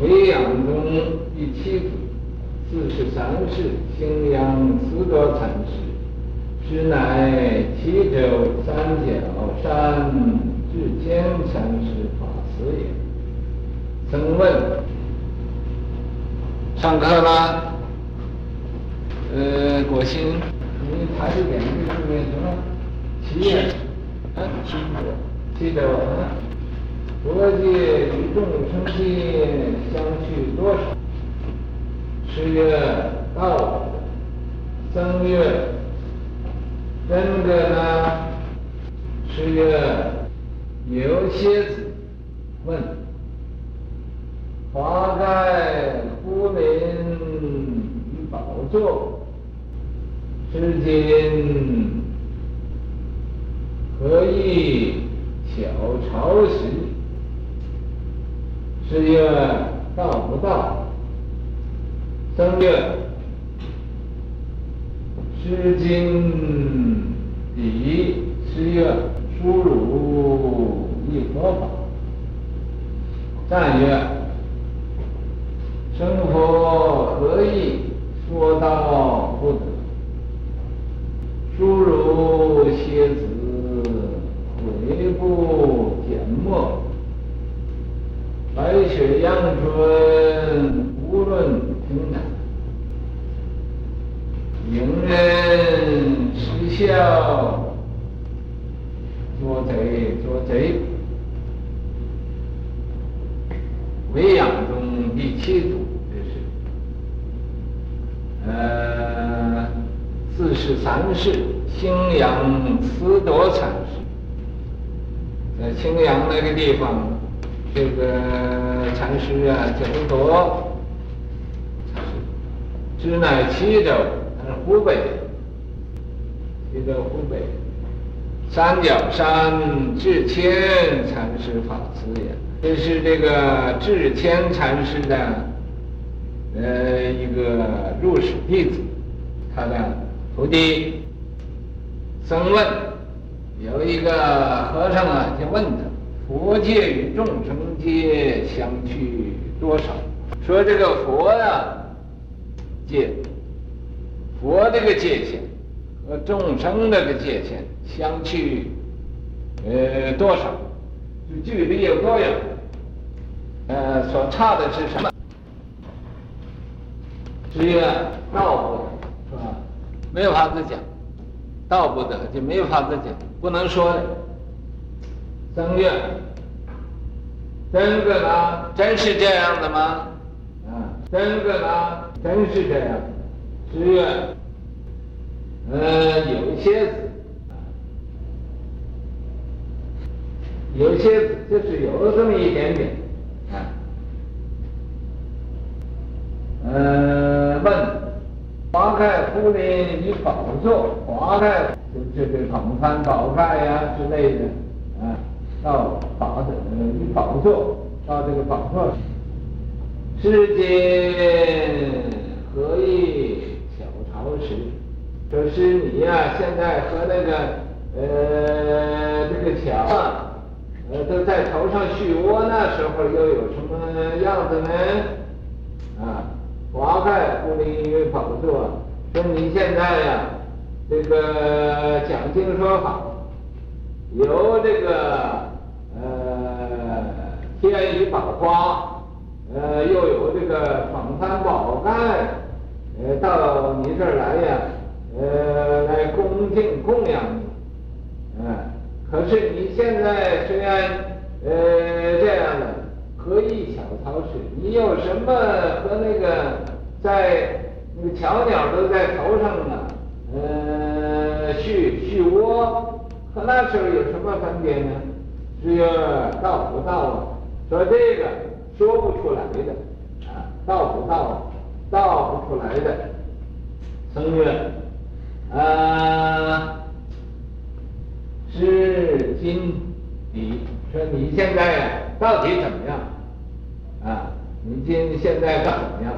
为阳中第七祖，四十三世，星阳四多禅师，实乃七州三角山智谦禅师法师也。僧问：上课啦？呃，果心，你抬着点这上面什么？七啊？七州，七州啊？佛界与众生界相去多少？是曰道僧曰：真个呢？是曰有蝎子问：华盖福临于宝座，至今何意小朝时？十月到不到三月，诗经以十月出入一佛法，赞曰：生活何意说到不得？殊汝歇子悔不缄默。白雪阳春，无论平坦；迎人失笑，捉贼捉贼。为阳中第七组，这是呃四十三世，青阳四多禅师，在青阳那个地方。这个禅师啊，叫不多，实乃七州，他是湖北，七州湖北，三角山智谦禅师法师也。这是这个智谦禅师的呃一个入室弟子，他的徒弟。僧问，有一个和尚啊，就问他。佛界与众生界相去多少？说这个佛呀，界，佛这个界限和众生这个界限相去，呃，多少？就距离有多远？呃，所差的是什么？只有道不得，是吧？没有法子讲，道不得就没有法子讲，不能说的。僧曰：真个呢？真是这样的吗？啊，真个呢？真是这样。十月：呃，有些子，有些就是有这么一点点。啊，呃，问：华盖福临于宝座，华盖就这个蓬幡宝盖呀之类的。啊。到宝的于宝座，到这个宝座世间何以小朝时？说是你呀、现在和那个呃这个樵啊，呃都在头上续窝，那时候又有什么样子呢？啊，华盖福临于宝座，说你现在呀、这个讲经说法，由这个。呃，天雨宝花，呃，又有这个蓬幡宝盖，呃，到你这儿来呀，呃，来恭敬供养你，是你现在虽然呃这样的，何以小超市？你有什么和那个在那个小鸟都在头上呢？呃，续续窝，和那时候有什么分别呢？是曰道不到啊？说这个说不出来的啊，道不道，道不出来的。曾曰：啊，是今彼说你现在，到底怎么样？啊，你今现在怎么样？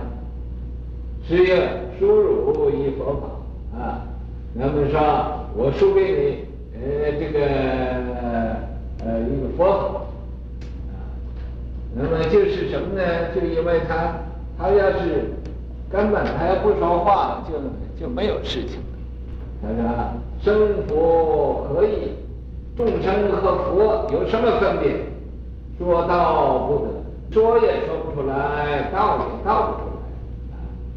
是曰：殊汝意佛法啊。那么说，我输给你，呃，这个。呃，一个佛法，啊，那么就是什么呢？就因为他他要是根本他要不说话，就就没有事情。他说：“生佛何？众生和佛有什么分别？说道不得，说也说不出来，道也道不出来，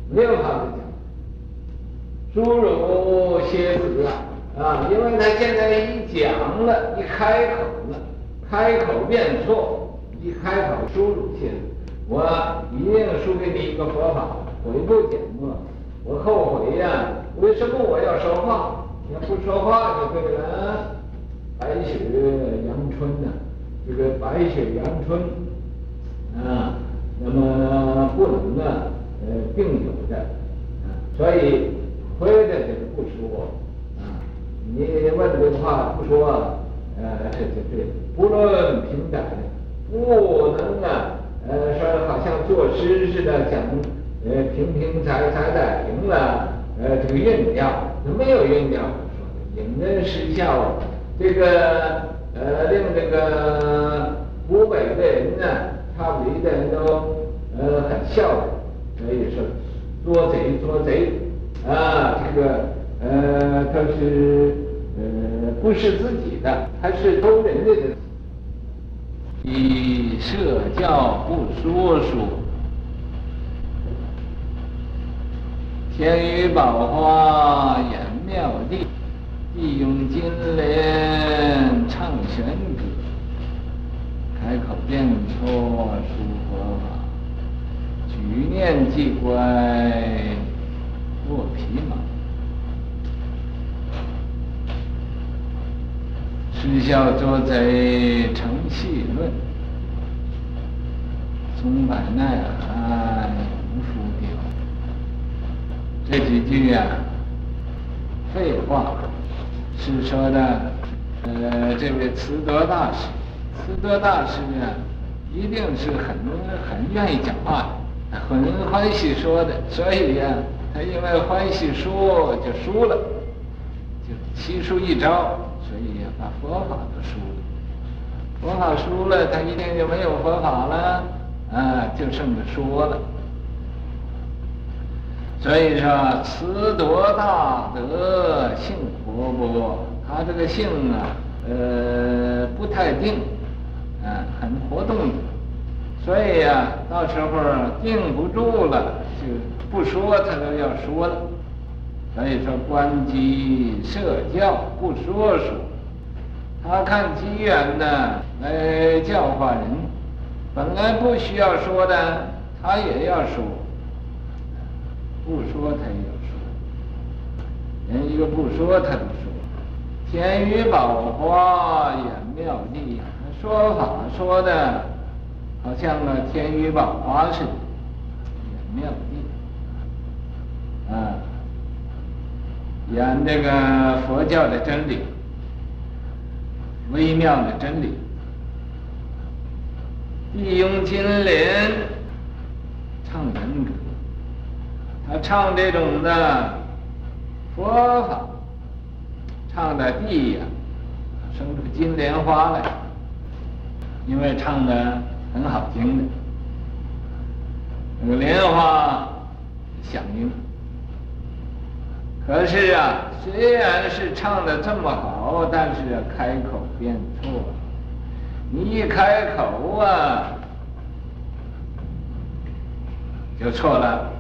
没有法子讲。诸汝歇止啊！啊，因为他现在一讲了，一开口了，开口便错，一开口诸汝歇止，我一定输给你一个佛法，悔不简末，我后悔呀，为什么我要说话？要不说话就对了。白雪阳春呐，这个白雪阳春啊，那么不能啊，呃，并有的啊，所以亏的这个不说啊，你问这个话不说，呃，这这这不论平窄，不能啊，呃，说好像作诗似的讲，呃，平平彩彩的平了，呃，这个韵调，没有韵调，说引人失笑。这个呃，令这个湖北的人呢，差不多的人都呃很笑的，所以说捉贼捉贼啊，这个呃他是呃不是自己的，还是偷人家的。以舍教不说书，天宇宝华演妙地。地用金莲唱玄歌，开口便错说佛法，举念即乖落皮毛，失笑捉贼成戏论，松柏耐寒无书丢。这几句呀、废话。是说的，呃，这位慈德大师，慈德大师呢，一定是很很愿意讲话的，很欢喜说的，所以呀，他因为欢喜说就输了，就七输一招，所以把佛法都输了。佛法输了，他一定就没有佛法了，啊，就剩着说了。所以说，慈德大德性活泼，他这个性啊，呃，不太定，啊，很活动的。所以呀、啊，到时候定不住了，就不说他都要说了。所以说，观机舍教不说书，他看机缘呢来教化人，本来不需要说的，他也要说。不说他也要说，人一个不说他都说。天宇宝花演妙谛，说法说的，好像那天宇宝华似的，演妙谛，啊，演这个佛教的真理，微妙的真理。地用金莲唱人歌。他唱这种的佛法，唱的地呀，生出金莲花来，因为唱的很好听的，那个莲花响应。可是啊，虽然是唱的这么好，但是开口便错。你一开口啊，就错了。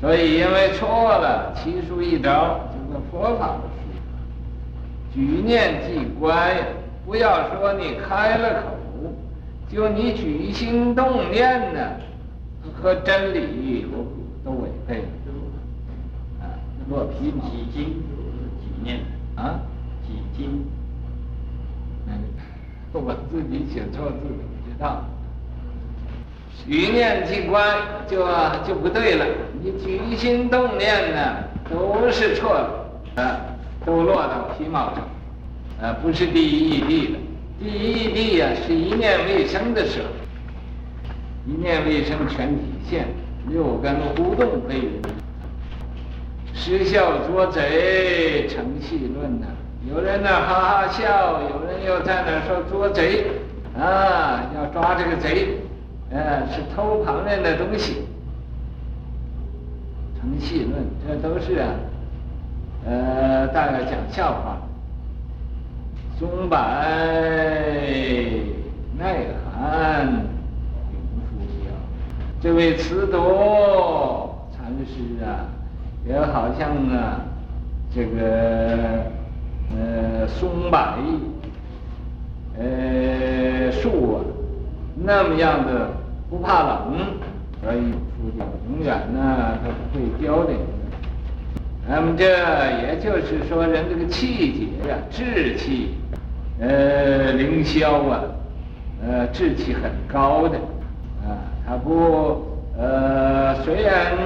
所以，因为错了，七书一招，这个佛法的输。举念即乖，不要说你开了口，就你举心动念呢，和真理都都违背了。啊，落皮毛。几经就是几念啊？几经？嗯，我自己写错字不知道。举念即关，就就不对了。你举心动念呢，都是错的，啊，都落到皮毛上，啊，不是第一义谛了。第一义谛呀，是一念未生的时候，一念未生全体现，六根互动非人。失笑捉贼成戏论呢，有人呢哈哈笑，有人又在那说捉贼，啊，要抓这个贼。呃，是偷旁人的东西，成戏论，这都是啊，呃，大概讲笑话。松柏耐寒，永复娇。这位慈多禅师啊，也好像啊，这个呃松柏，呃树啊，那么样的不怕冷，所以永复娇，永远呢都不会凋零。那么这也就是说，人这个气节呀、志气。呃，凌霄啊，呃，志气很高的，啊，他不，呃，虽然，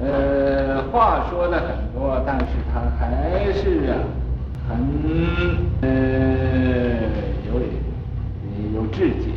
呃，话说的很多，但是他还是啊，很，呃，有有志节。